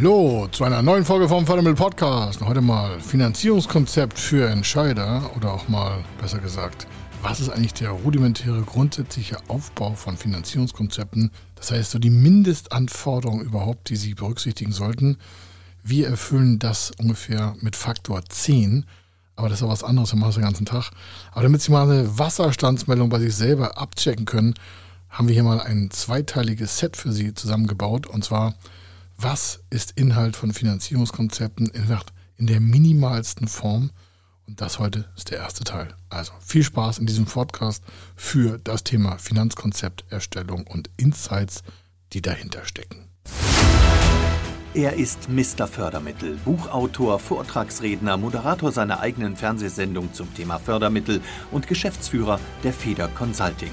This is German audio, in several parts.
Hallo zu einer neuen Folge vom Fördermittel Podcast. Heute mal Finanzierungskonzept für Entscheider oder auch mal besser gesagt, was ist eigentlich der rudimentäre grundsätzliche Aufbau von Finanzierungskonzepten? Das heißt, so die Mindestanforderungen überhaupt, die Sie berücksichtigen sollten. Wir erfüllen das ungefähr mit Faktor 10, aber das ist auch was anderes, wir machen das den ganzen Tag. Aber damit Sie mal eine Wasserstandsmeldung bei sich selber abchecken können, haben wir hier mal ein zweiteiliges Set für Sie zusammengebaut und zwar was ist Inhalt von Finanzierungskonzepten in, der minimalsten Form. Und das heute ist der erste Teil. Also viel Spaß in diesem Podcast für das Thema Finanzkonzepterstellung und Insights, die dahinter stecken. Er ist Mr. Fördermittel, Buchautor, Vortragsredner, Moderator seiner eigenen Fernsehsendung zum Thema Fördermittel und Geschäftsführer der Feder Consulting.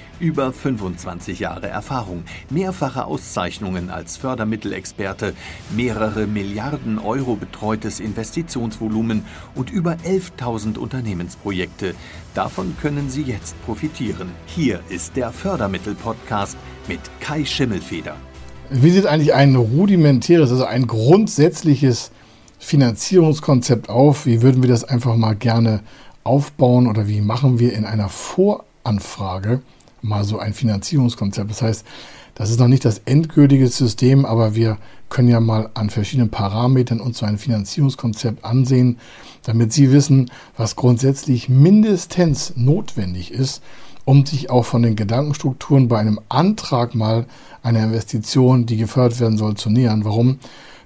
Über 25 Jahre Erfahrung, mehrfache Auszeichnungen als Fördermittelexperte, mehrere Milliarden Euro betreutes Investitionsvolumen und über 11.000 Unternehmensprojekte. Davon können Sie jetzt profitieren. Hier ist der Fördermittel-Podcast mit Kai Schimmelfeder. Wie sieht eigentlich ein rudimentäres, also ein grundsätzliches Finanzierungskonzept auf? Wie würden wir das einfach mal gerne aufbauen oder wie machen wir in einer Voranfrage mal so ein Finanzierungskonzept. Das heißt, das ist noch nicht das endgültige System, aber wir können ja mal an verschiedenen Parametern uns so ein Finanzierungskonzept ansehen, damit Sie wissen, was grundsätzlich mindestens notwendig ist, um sich auch von den Gedankenstrukturen bei einem Antrag mal einer Investition, die gefördert werden soll, zu nähern. Warum?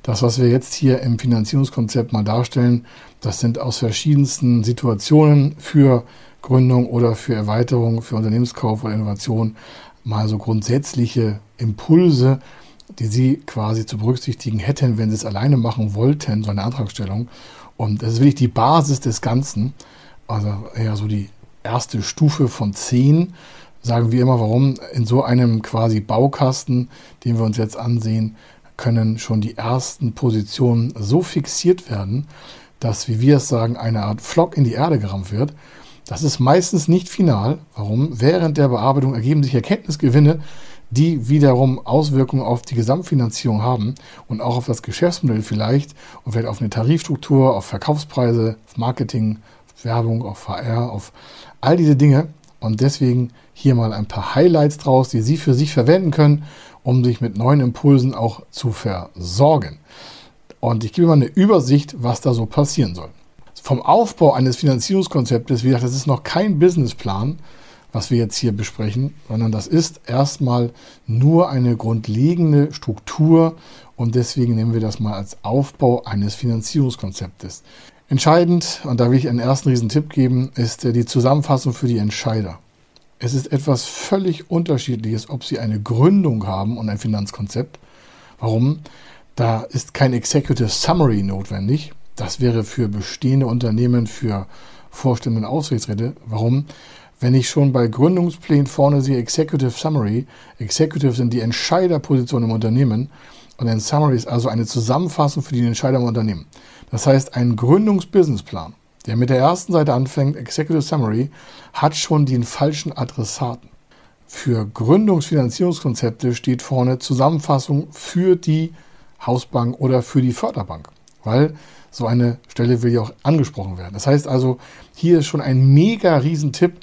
Das, was wir jetzt hier im Finanzierungskonzept mal darstellen, das sind aus verschiedensten Situationen für Gründung oder für Erweiterung, für Unternehmenskauf oder Innovation mal so grundsätzliche Impulse, die Sie quasi zu berücksichtigen hätten, wenn Sie es alleine machen wollten, so eine Antragstellung. Und das ist wirklich die Basis des Ganzen. Also eher so die erste Stufe von zehn, sagen wir immer, warum in so einem quasi Baukasten, den wir uns jetzt ansehen, können schon die ersten Positionen so fixiert werden, dass, wie wir es sagen, eine Art Flock in die Erde gerammt wird. Das ist meistens nicht final. Warum? Während der Bearbeitung ergeben sich Erkenntnisgewinne, die wiederum Auswirkungen auf die Gesamtfinanzierung haben und auch auf das Geschäftsmodell vielleicht und vielleicht auf eine Tarifstruktur, auf Verkaufspreise, auf Marketing, auf Werbung, auf VR, auf all diese Dinge. Und deswegen hier mal ein paar Highlights draus, die Sie für sich verwenden können, um sich mit neuen Impulsen auch zu versorgen. Und ich gebe mal eine Übersicht, was da so passieren soll vom Aufbau eines Finanzierungskonzeptes, wie gesagt, das ist noch kein Businessplan, was wir jetzt hier besprechen, sondern das ist erstmal nur eine grundlegende Struktur und deswegen nehmen wir das mal als Aufbau eines Finanzierungskonzeptes. Entscheidend, und da will ich einen ersten riesen Tipp geben, ist die Zusammenfassung für die Entscheider. Es ist etwas völlig unterschiedliches, ob Sie eine Gründung haben und ein Finanzkonzept. Warum? Da ist kein Executive Summary notwendig. Das wäre für bestehende Unternehmen, für Vorstände und Aufsichtsräte. Warum? Wenn ich schon bei Gründungsplänen vorne sehe Executive Summary, Executive sind die Entscheiderpositionen im Unternehmen und ein Summary ist also eine Zusammenfassung für die Entscheider im Unternehmen. Das heißt, ein Gründungsbusinessplan, der mit der ersten Seite anfängt, Executive Summary, hat schon den falschen Adressaten. Für Gründungsfinanzierungskonzepte steht vorne Zusammenfassung für die Hausbank oder für die Förderbank, weil so eine Stelle will ja auch angesprochen werden. Das heißt also, hier ist schon ein mega Riesentipp.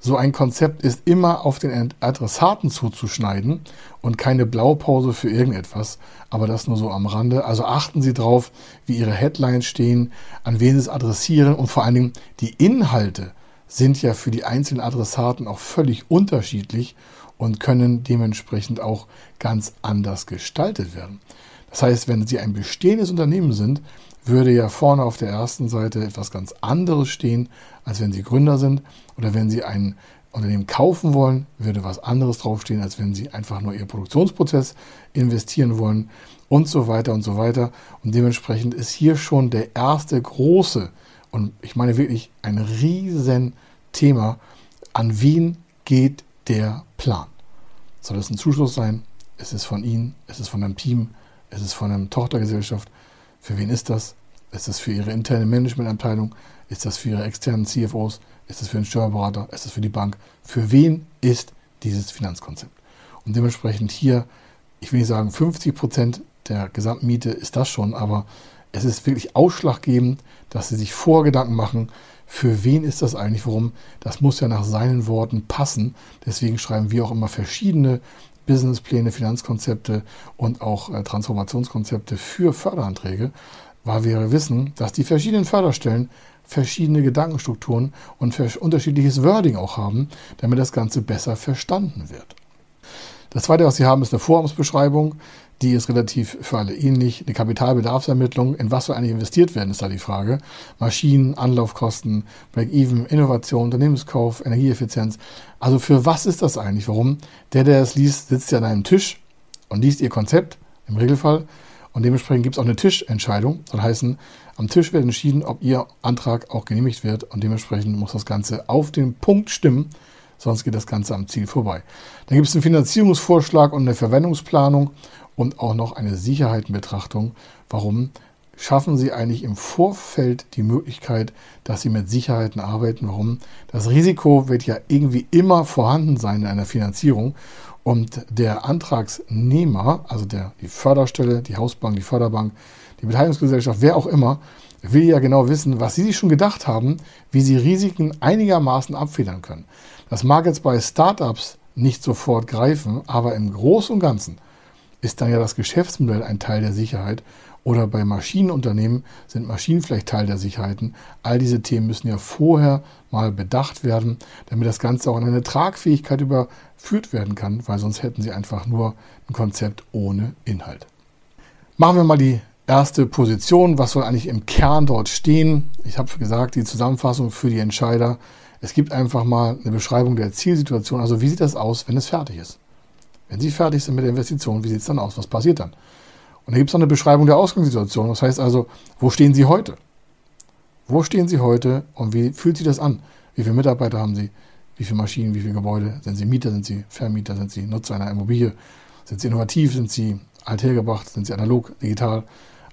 So ein Konzept ist immer auf den Adressaten zuzuschneiden und keine Blaupause für irgendetwas. Aber das nur so am Rande. Also achten Sie drauf, wie Ihre Headlines stehen, an wen Sie es adressieren und vor allen Dingen die Inhalte sind ja für die einzelnen Adressaten auch völlig unterschiedlich und können dementsprechend auch ganz anders gestaltet werden. Das heißt, wenn Sie ein bestehendes Unternehmen sind, würde ja vorne auf der ersten Seite etwas ganz anderes stehen, als wenn Sie Gründer sind. Oder wenn Sie ein Unternehmen kaufen wollen, würde was anderes draufstehen, als wenn Sie einfach nur Ihr Produktionsprozess investieren wollen und so weiter und so weiter. Und dementsprechend ist hier schon der erste große, und ich meine wirklich ein riesen Thema, an wen geht der Plan? Soll es ein Zuschuss sein? Ist es von Ihnen? Ist es von einem Team? Ist es von einer Tochtergesellschaft? Für wen ist das? Ist es für Ihre interne Managementabteilung? Ist das für Ihre externen CFOs? Ist es für den Steuerberater? Ist es für die Bank? Für wen ist dieses Finanzkonzept? Und dementsprechend hier, ich will nicht sagen 50 Prozent der Gesamtmiete ist das schon, aber es ist wirklich ausschlaggebend, dass Sie sich Vorgedanken machen, für wen ist das eigentlich, warum? Das muss ja nach seinen Worten passen. Deswegen schreiben wir auch immer verschiedene Businesspläne, Finanzkonzepte und auch äh, Transformationskonzepte für Förderanträge, weil wir wissen, dass die verschiedenen Förderstellen verschiedene Gedankenstrukturen und unterschiedliches Wording auch haben, damit das Ganze besser verstanden wird. Das zweite, was Sie haben, ist eine Vorhabensbeschreibung. Die ist relativ für alle ähnlich. Eine Kapitalbedarfsermittlung, in was soll eigentlich investiert werden, ist da die Frage. Maschinen, Anlaufkosten, Break-Even, Innovation, Unternehmenskauf, Energieeffizienz. Also für was ist das eigentlich? Warum? Der, der es liest, sitzt ja an einem Tisch und liest ihr Konzept, im Regelfall. Und dementsprechend gibt es auch eine Tischentscheidung. Das heißen, am Tisch wird entschieden, ob Ihr Antrag auch genehmigt wird. Und dementsprechend muss das Ganze auf den Punkt stimmen, sonst geht das Ganze am Ziel vorbei. Dann gibt es einen Finanzierungsvorschlag und eine Verwendungsplanung und auch noch eine Sicherheitenbetrachtung. Warum schaffen Sie eigentlich im Vorfeld die Möglichkeit, dass Sie mit Sicherheiten arbeiten? Warum? Das Risiko wird ja irgendwie immer vorhanden sein in einer Finanzierung. Und der Antragsnehmer, also der, die Förderstelle, die Hausbank, die Förderbank, die Beteiligungsgesellschaft, wer auch immer, will ja genau wissen, was Sie sich schon gedacht haben, wie Sie Risiken einigermaßen abfedern können. Das mag jetzt bei Startups nicht sofort greifen, aber im Großen und Ganzen ist dann ja das Geschäftsmodell ein Teil der Sicherheit. Oder bei Maschinenunternehmen sind Maschinen vielleicht Teil der Sicherheiten. All diese Themen müssen ja vorher mal bedacht werden, damit das Ganze auch in eine Tragfähigkeit überführt werden kann, weil sonst hätten sie einfach nur ein Konzept ohne Inhalt. Machen wir mal die erste Position. Was soll eigentlich im Kern dort stehen? Ich habe gesagt, die Zusammenfassung für die Entscheider. Es gibt einfach mal eine Beschreibung der Zielsituation. Also wie sieht das aus, wenn es fertig ist? Wenn Sie fertig sind mit der Investition, wie sieht es dann aus? Was passiert dann? Und da gibt es noch eine Beschreibung der Ausgangssituation. Das heißt also, wo stehen Sie heute? Wo stehen Sie heute und wie fühlt sich das an? Wie viele Mitarbeiter haben Sie? Wie viele Maschinen, wie viele Gebäude? Sind Sie Mieter, sind Sie Vermieter, sind Sie Nutzer einer Immobilie? Sind Sie innovativ, sind Sie althergebracht, sind Sie analog, digital?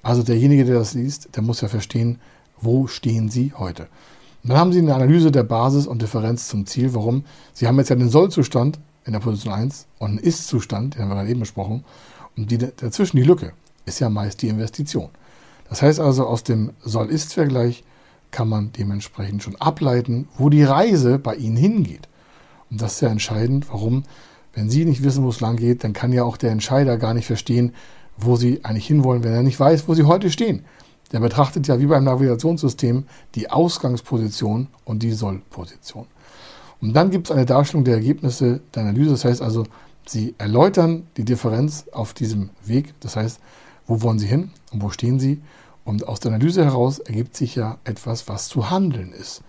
Also derjenige, der das liest, der muss ja verstehen, wo stehen Sie heute? Und dann haben Sie eine Analyse der Basis und Differenz zum Ziel. Warum? Sie haben jetzt ja den Sollzustand, in der Position 1 und ein Ist-Zustand, den haben wir gerade eben besprochen. Und die, dazwischen die Lücke ist ja meist die Investition. Das heißt also, aus dem Soll-Ist-Vergleich kann man dementsprechend schon ableiten, wo die Reise bei Ihnen hingeht. Und das ist ja entscheidend, warum, wenn Sie nicht wissen, wo es lang geht, dann kann ja auch der Entscheider gar nicht verstehen, wo Sie eigentlich hinwollen, wenn er nicht weiß, wo Sie heute stehen. Der betrachtet ja wie beim Navigationssystem die Ausgangsposition und die Sollposition. Und dann gibt es eine Darstellung der Ergebnisse der Analyse. Das heißt also, Sie erläutern die Differenz auf diesem Weg. Das heißt, wo wollen Sie hin und wo stehen Sie? Und aus der Analyse heraus ergibt sich ja etwas, was zu handeln ist.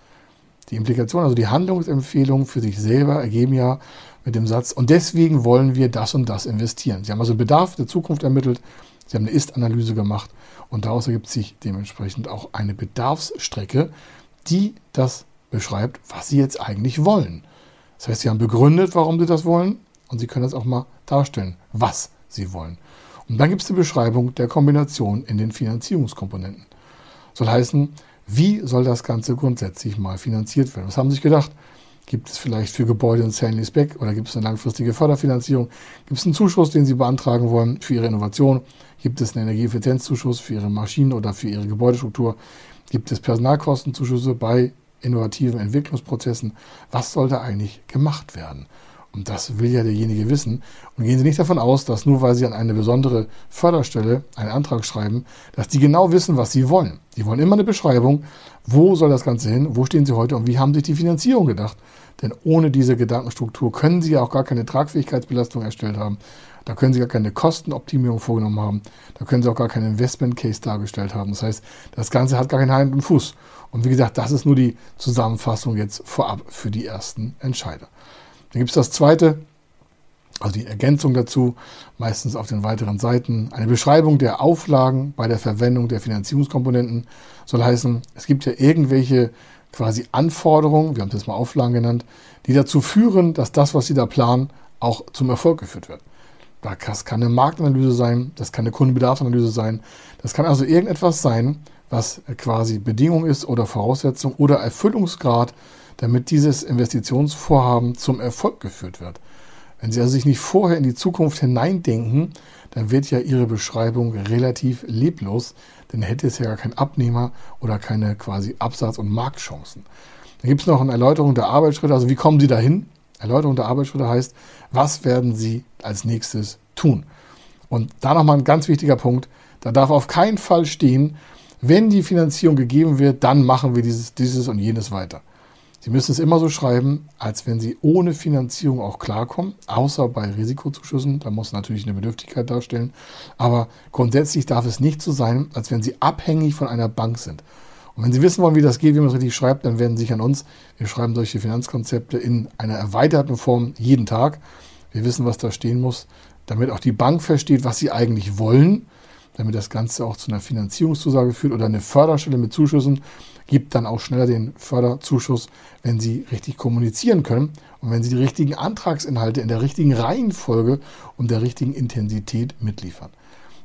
Die Implikation, also die Handlungsempfehlungen für sich selber ergeben ja mit dem Satz, und deswegen wollen wir das und das investieren. Sie haben also Bedarf der Zukunft ermittelt, Sie haben eine Ist-Analyse gemacht und daraus ergibt sich dementsprechend auch eine Bedarfsstrecke, die das beschreibt, was sie jetzt eigentlich wollen. Das heißt, sie haben begründet, warum sie das wollen und sie können das auch mal darstellen, was sie wollen. Und dann gibt es die Beschreibung der Kombination in den Finanzierungskomponenten. Soll heißen, wie soll das Ganze grundsätzlich mal finanziert werden? Was haben Sie sich gedacht? Gibt es vielleicht für Gebäude ein Sale Back oder gibt es eine langfristige Förderfinanzierung? Gibt es einen Zuschuss, den Sie beantragen wollen für Ihre Innovation? Gibt es einen Energieeffizienzzuschuss für Ihre Maschinen oder für Ihre Gebäudestruktur? Gibt es Personalkostenzuschüsse bei innovativen Entwicklungsprozessen, was soll da eigentlich gemacht werden? Und das will ja derjenige wissen. Und gehen Sie nicht davon aus, dass nur weil Sie an eine besondere Förderstelle einen Antrag schreiben, dass die genau wissen, was Sie wollen. Die wollen immer eine Beschreibung, wo soll das Ganze hin, wo stehen Sie heute und wie haben sich die Finanzierung gedacht. Denn ohne diese Gedankenstruktur können Sie ja auch gar keine Tragfähigkeitsbelastung erstellt haben. Da können Sie gar keine Kostenoptimierung vorgenommen haben. Da können Sie auch gar keinen Investment Case dargestellt haben. Das heißt, das Ganze hat gar keinen Hand und Fuß. Und wie gesagt, das ist nur die Zusammenfassung jetzt vorab für die ersten Entscheider. Dann gibt es das zweite, also die Ergänzung dazu, meistens auf den weiteren Seiten. Eine Beschreibung der Auflagen bei der Verwendung der Finanzierungskomponenten soll heißen, es gibt ja irgendwelche quasi Anforderungen, wir haben das mal Auflagen genannt, die dazu führen, dass das, was Sie da planen, auch zum Erfolg geführt wird. Das kann eine Marktanalyse sein, das kann eine Kundenbedarfsanalyse sein. Das kann also irgendetwas sein, was quasi Bedingung ist oder Voraussetzung oder Erfüllungsgrad, damit dieses Investitionsvorhaben zum Erfolg geführt wird. Wenn Sie also sich nicht vorher in die Zukunft hineindenken, dann wird ja Ihre Beschreibung relativ leblos, denn hätte es ja gar keinen Abnehmer oder keine quasi Absatz- und Marktchancen. Dann gibt es noch eine Erläuterung der Arbeitsschritte, also wie kommen Sie dahin? Erläuterung der Arbeitsschritte heißt, was werden Sie als nächstes tun? Und da nochmal ein ganz wichtiger Punkt, da darf auf keinen Fall stehen, wenn die Finanzierung gegeben wird, dann machen wir dieses, dieses und jenes weiter. Sie müssen es immer so schreiben, als wenn Sie ohne Finanzierung auch klarkommen, außer bei Risikozuschüssen. Da muss natürlich eine Bedürftigkeit darstellen. Aber grundsätzlich darf es nicht so sein, als wenn Sie abhängig von einer Bank sind. Und wenn Sie wissen wollen, wie das geht, wie man es richtig schreibt, dann wenden Sie sich an uns. Wir schreiben solche Finanzkonzepte in einer erweiterten Form jeden Tag. Wir wissen, was da stehen muss, damit auch die Bank versteht, was sie eigentlich wollen, damit das Ganze auch zu einer Finanzierungszusage führt oder eine Förderstelle mit Zuschüssen gibt dann auch schneller den Förderzuschuss, wenn Sie richtig kommunizieren können und wenn Sie die richtigen Antragsinhalte in der richtigen Reihenfolge und der richtigen Intensität mitliefern.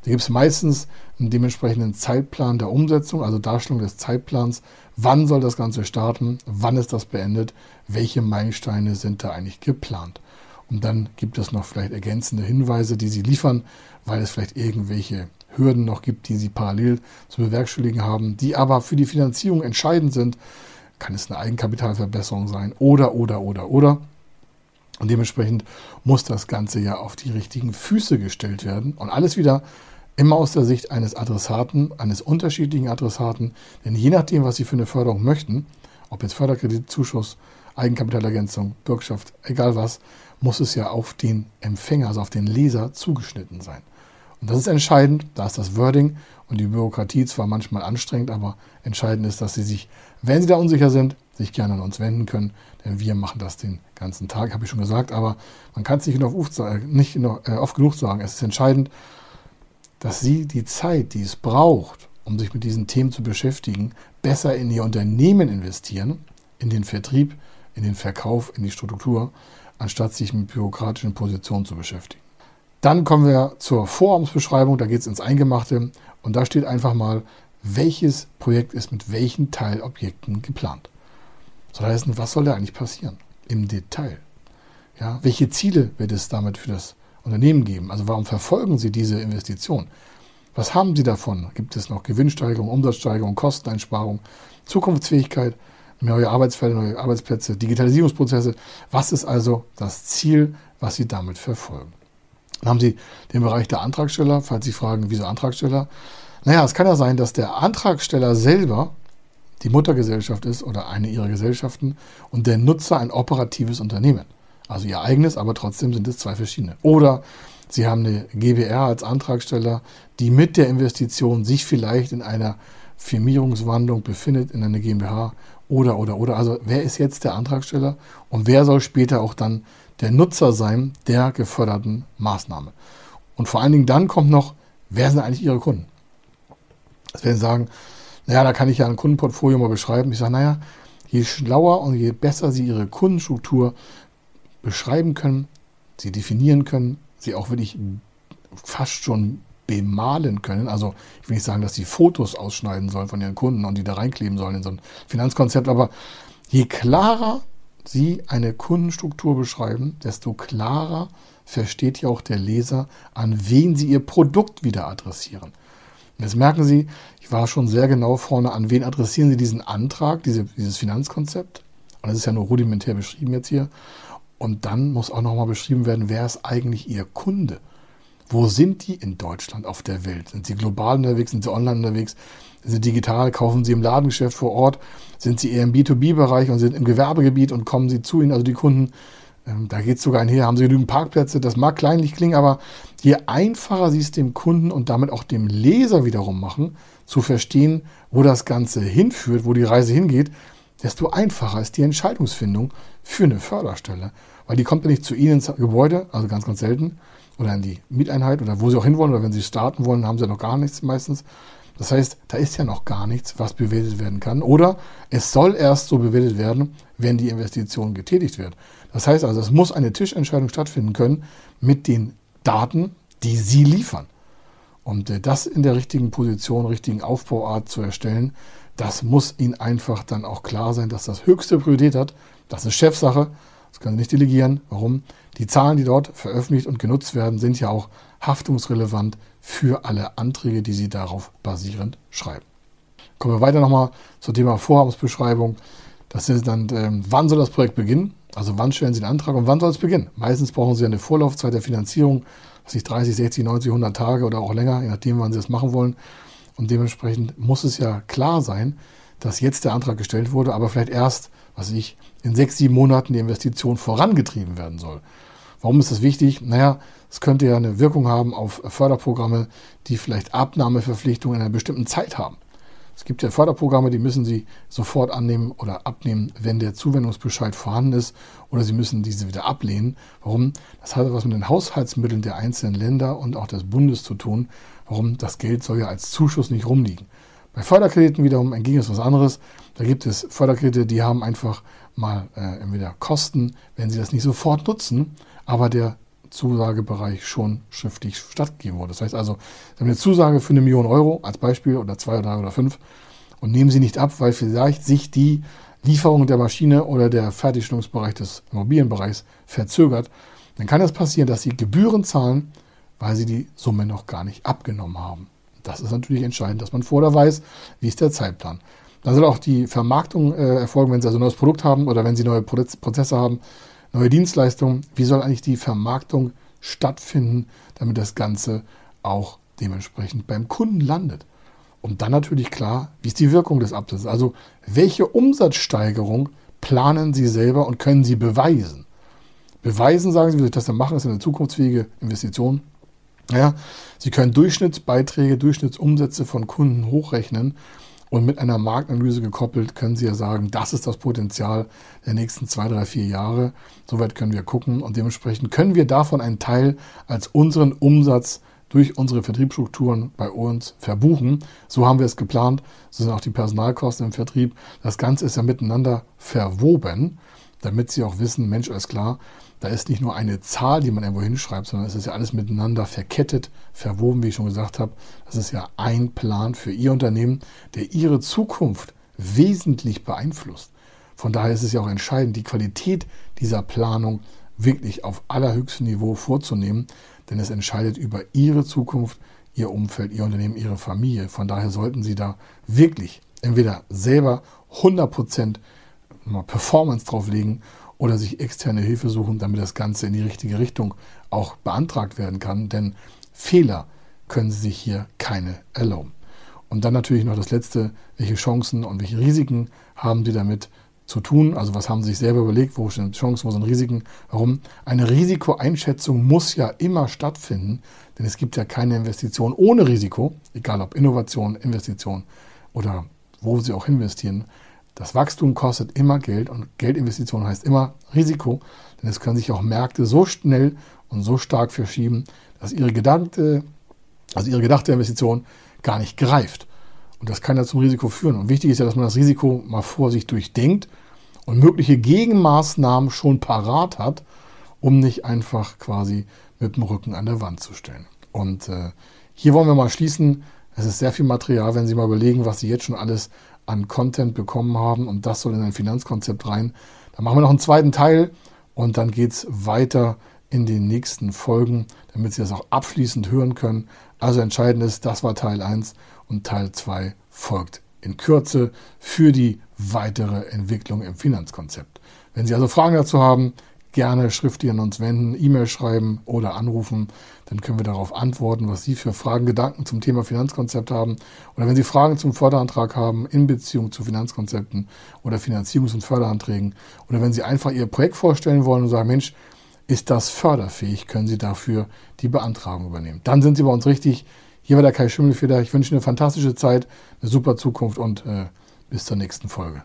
Da gibt es meistens einen dementsprechenden Zeitplan der Umsetzung, also Darstellung des Zeitplans. Wann soll das Ganze starten? Wann ist das beendet? Welche Meilensteine sind da eigentlich geplant? Und dann gibt es noch vielleicht ergänzende Hinweise, die Sie liefern, weil es vielleicht irgendwelche Hürden noch gibt, die Sie parallel zu bewerkstelligen haben, die aber für die Finanzierung entscheidend sind. Kann es eine Eigenkapitalverbesserung sein oder, oder, oder, oder. Und dementsprechend muss das Ganze ja auf die richtigen Füße gestellt werden. Und alles wieder Immer aus der Sicht eines Adressaten, eines unterschiedlichen Adressaten, denn je nachdem, was Sie für eine Förderung möchten, ob jetzt Förderkredit, Zuschuss, Eigenkapitalergänzung, Bürgschaft, egal was, muss es ja auf den Empfänger, also auf den Leser zugeschnitten sein. Und das ist entscheidend, da ist das Wording und die Bürokratie zwar manchmal anstrengend, aber entscheidend ist, dass Sie sich, wenn Sie da unsicher sind, sich gerne an uns wenden können, denn wir machen das den ganzen Tag, habe ich schon gesagt, aber man kann es nicht, oft, nicht äh, oft genug sagen. Es ist entscheidend, dass sie die Zeit, die es braucht, um sich mit diesen Themen zu beschäftigen, besser in ihr Unternehmen investieren, in den Vertrieb, in den Verkauf, in die Struktur, anstatt sich mit bürokratischen Positionen zu beschäftigen. Dann kommen wir zur Vorhabensbeschreibung, da geht es ins Eingemachte und da steht einfach mal, welches Projekt ist mit welchen Teilobjekten geplant. Das heißt, was soll da eigentlich passieren im Detail? Ja, welche Ziele wird es damit für das Unternehmen geben. Also warum verfolgen Sie diese Investition? Was haben Sie davon? Gibt es noch Gewinnsteigerung, Umsatzsteigerung, Kosteneinsparung, Zukunftsfähigkeit, neue Arbeitsfelder, neue Arbeitsplätze, Digitalisierungsprozesse? Was ist also das Ziel, was Sie damit verfolgen? Dann haben Sie den Bereich der Antragsteller, falls Sie fragen, wieso Antragsteller? Naja, es kann ja sein, dass der Antragsteller selber die Muttergesellschaft ist oder eine ihrer Gesellschaften und der Nutzer ein operatives Unternehmen. Also ihr eigenes, aber trotzdem sind es zwei verschiedene. Oder Sie haben eine GBR als Antragsteller, die mit der Investition sich vielleicht in einer Firmierungswandlung befindet, in einer GmbH oder, oder, oder. Also wer ist jetzt der Antragsteller und wer soll später auch dann der Nutzer sein der geförderten Maßnahme? Und vor allen Dingen dann kommt noch, wer sind eigentlich Ihre Kunden? Das werden Sie sagen, naja, da kann ich ja ein Kundenportfolio mal beschreiben. Ich sage, naja, je schlauer und je besser Sie Ihre Kundenstruktur beschreiben können, sie definieren können, sie auch wirklich fast schon bemalen können. Also ich will nicht sagen, dass sie Fotos ausschneiden sollen von ihren Kunden und die da reinkleben sollen in so ein Finanzkonzept, aber je klarer sie eine Kundenstruktur beschreiben, desto klarer versteht ja auch der Leser, an wen sie ihr Produkt wieder adressieren. Und jetzt merken Sie, ich war schon sehr genau vorne, an wen adressieren Sie diesen Antrag, diese, dieses Finanzkonzept. Und das ist ja nur rudimentär beschrieben jetzt hier. Und dann muss auch nochmal beschrieben werden, wer ist eigentlich Ihr Kunde? Wo sind die in Deutschland, auf der Welt? Sind sie global unterwegs? Sind sie online unterwegs? Sind digital? Kaufen sie im Ladengeschäft vor Ort? Sind sie eher im B2B-Bereich und sind im Gewerbegebiet und kommen sie zu ihnen, also die Kunden? Ähm, da geht es sogar einher, haben sie genügend Parkplätze? Das mag kleinlich klingen, aber je einfacher sie es dem Kunden und damit auch dem Leser wiederum machen, zu verstehen, wo das Ganze hinführt, wo die Reise hingeht, desto einfacher ist die Entscheidungsfindung für eine Förderstelle. Weil die kommt ja nicht zu Ihnen ins Gebäude, also ganz, ganz selten, oder in die Mieteinheit oder wo Sie auch hinwollen, oder wenn Sie starten wollen, haben Sie noch gar nichts meistens. Das heißt, da ist ja noch gar nichts, was bewertet werden kann. Oder es soll erst so bewertet werden, wenn die Investition getätigt wird. Das heißt also, es muss eine Tischentscheidung stattfinden können mit den Daten, die Sie liefern. Und äh, das in der richtigen Position, richtigen Aufbauart zu erstellen, das muss Ihnen einfach dann auch klar sein, dass das höchste Priorität hat. Das ist Chefsache. Das können Sie nicht delegieren. Warum? Die Zahlen, die dort veröffentlicht und genutzt werden, sind ja auch haftungsrelevant für alle Anträge, die Sie darauf basierend schreiben. Kommen wir weiter nochmal zum Thema Vorhabensbeschreibung. Das ist dann, ähm, wann soll das Projekt beginnen? Also wann stellen Sie den Antrag und wann soll es beginnen? Meistens brauchen Sie eine Vorlaufzeit der Finanzierung, was ich 30, 60, 90, 100 Tage oder auch länger, je nachdem, wann Sie das machen wollen. Und dementsprechend muss es ja klar sein, dass jetzt der Antrag gestellt wurde, aber vielleicht erst, was ich, in sechs, sieben Monaten die Investition vorangetrieben werden soll. Warum ist das wichtig? Naja, es könnte ja eine Wirkung haben auf Förderprogramme, die vielleicht Abnahmeverpflichtungen in einer bestimmten Zeit haben. Es gibt ja Förderprogramme, die müssen Sie sofort annehmen oder abnehmen, wenn der Zuwendungsbescheid vorhanden ist, oder Sie müssen diese wieder ablehnen. Warum? Das hat etwas mit den Haushaltsmitteln der einzelnen Länder und auch des Bundes zu tun. Warum? Das Geld soll ja als Zuschuss nicht rumliegen. Bei Förderkrediten wiederum entgegen ist was anderes. Da gibt es Förderkredite, die haben einfach mal äh, entweder Kosten, wenn sie das nicht sofort nutzen, aber der Zusagebereich schon schriftlich stattgegeben wurde. Das heißt also, Sie haben eine Zusage für eine Million Euro als Beispiel oder zwei oder drei oder fünf und nehmen sie nicht ab, weil vielleicht sich die Lieferung der Maschine oder der Fertigstellungsbereich des Immobilienbereichs verzögert, dann kann es passieren, dass Sie Gebühren zahlen, weil Sie die Summe noch gar nicht abgenommen haben. Das ist natürlich entscheidend, dass man vorher weiß, wie ist der Zeitplan. Dann soll auch die Vermarktung äh, erfolgen, wenn Sie also ein neues Produkt haben oder wenn Sie neue Prozesse haben, neue Dienstleistungen. Wie soll eigentlich die Vermarktung stattfinden, damit das Ganze auch dementsprechend beim Kunden landet? Und dann natürlich klar, wie ist die Wirkung des Absatzes? Also welche Umsatzsteigerung planen Sie selber und können Sie beweisen? Beweisen, sagen Sie, wie Sie das dann machen, ist eine zukunftsfähige Investition. Naja, Sie können Durchschnittsbeiträge, Durchschnittsumsätze von Kunden hochrechnen und mit einer Marktanalyse gekoppelt können Sie ja sagen, das ist das Potenzial der nächsten zwei, drei, vier Jahre. Soweit können wir gucken und dementsprechend können wir davon einen Teil als unseren Umsatz durch unsere Vertriebsstrukturen bei uns verbuchen. So haben wir es geplant. So sind auch die Personalkosten im Vertrieb. Das Ganze ist ja miteinander verwoben, damit Sie auch wissen, Mensch, alles klar, da ist nicht nur eine Zahl, die man irgendwo hinschreibt, sondern es ist ja alles miteinander verkettet, verwoben, wie ich schon gesagt habe. Das ist ja ein Plan für Ihr Unternehmen, der Ihre Zukunft wesentlich beeinflusst. Von daher ist es ja auch entscheidend, die Qualität dieser Planung wirklich auf allerhöchstem Niveau vorzunehmen, denn es entscheidet über Ihre Zukunft, Ihr Umfeld, Ihr Unternehmen, Ihre Familie. Von daher sollten Sie da wirklich entweder selber 100% Performance drauflegen oder sich externe Hilfe suchen, damit das Ganze in die richtige Richtung auch beantragt werden kann. Denn Fehler können Sie sich hier keine erlauben. Und dann natürlich noch das Letzte, welche Chancen und welche Risiken haben Sie damit zu tun? Also was haben Sie sich selber überlegt, wo sind Chancen, wo sind Risiken? Warum? Eine Risikoeinschätzung muss ja immer stattfinden, denn es gibt ja keine Investition ohne Risiko, egal ob Innovation, Investition oder wo Sie auch investieren. Das Wachstum kostet immer Geld und Geldinvestition heißt immer Risiko, denn es können sich auch Märkte so schnell und so stark verschieben, dass ihre gedachte, also ihre gedachte Investition gar nicht greift. Und das kann ja zum Risiko führen. Und wichtig ist ja, dass man das Risiko mal vor sich durchdenkt und mögliche Gegenmaßnahmen schon parat hat, um nicht einfach quasi mit dem Rücken an der Wand zu stellen. Und äh, hier wollen wir mal schließen. Es ist sehr viel Material, wenn Sie mal überlegen, was Sie jetzt schon alles an Content bekommen haben und das soll in ein Finanzkonzept rein. Dann machen wir noch einen zweiten Teil und dann geht es weiter in den nächsten Folgen, damit Sie das auch abschließend hören können. Also entscheidend ist, das war Teil 1 und Teil 2 folgt in Kürze für die weitere Entwicklung im Finanzkonzept. Wenn Sie also Fragen dazu haben, gerne schriftlich an uns wenden, E-Mail schreiben oder anrufen. Dann können wir darauf antworten, was Sie für Fragen, Gedanken zum Thema Finanzkonzept haben. Oder wenn Sie Fragen zum Förderantrag haben in Beziehung zu Finanzkonzepten oder Finanzierungs- und Förderanträgen. Oder wenn Sie einfach Ihr Projekt vorstellen wollen und sagen, Mensch, ist das förderfähig, können Sie dafür die Beantragung übernehmen. Dann sind Sie bei uns richtig. Hier war der Kai Schimmelfeder. Ich wünsche Ihnen eine fantastische Zeit, eine super Zukunft und äh, bis zur nächsten Folge.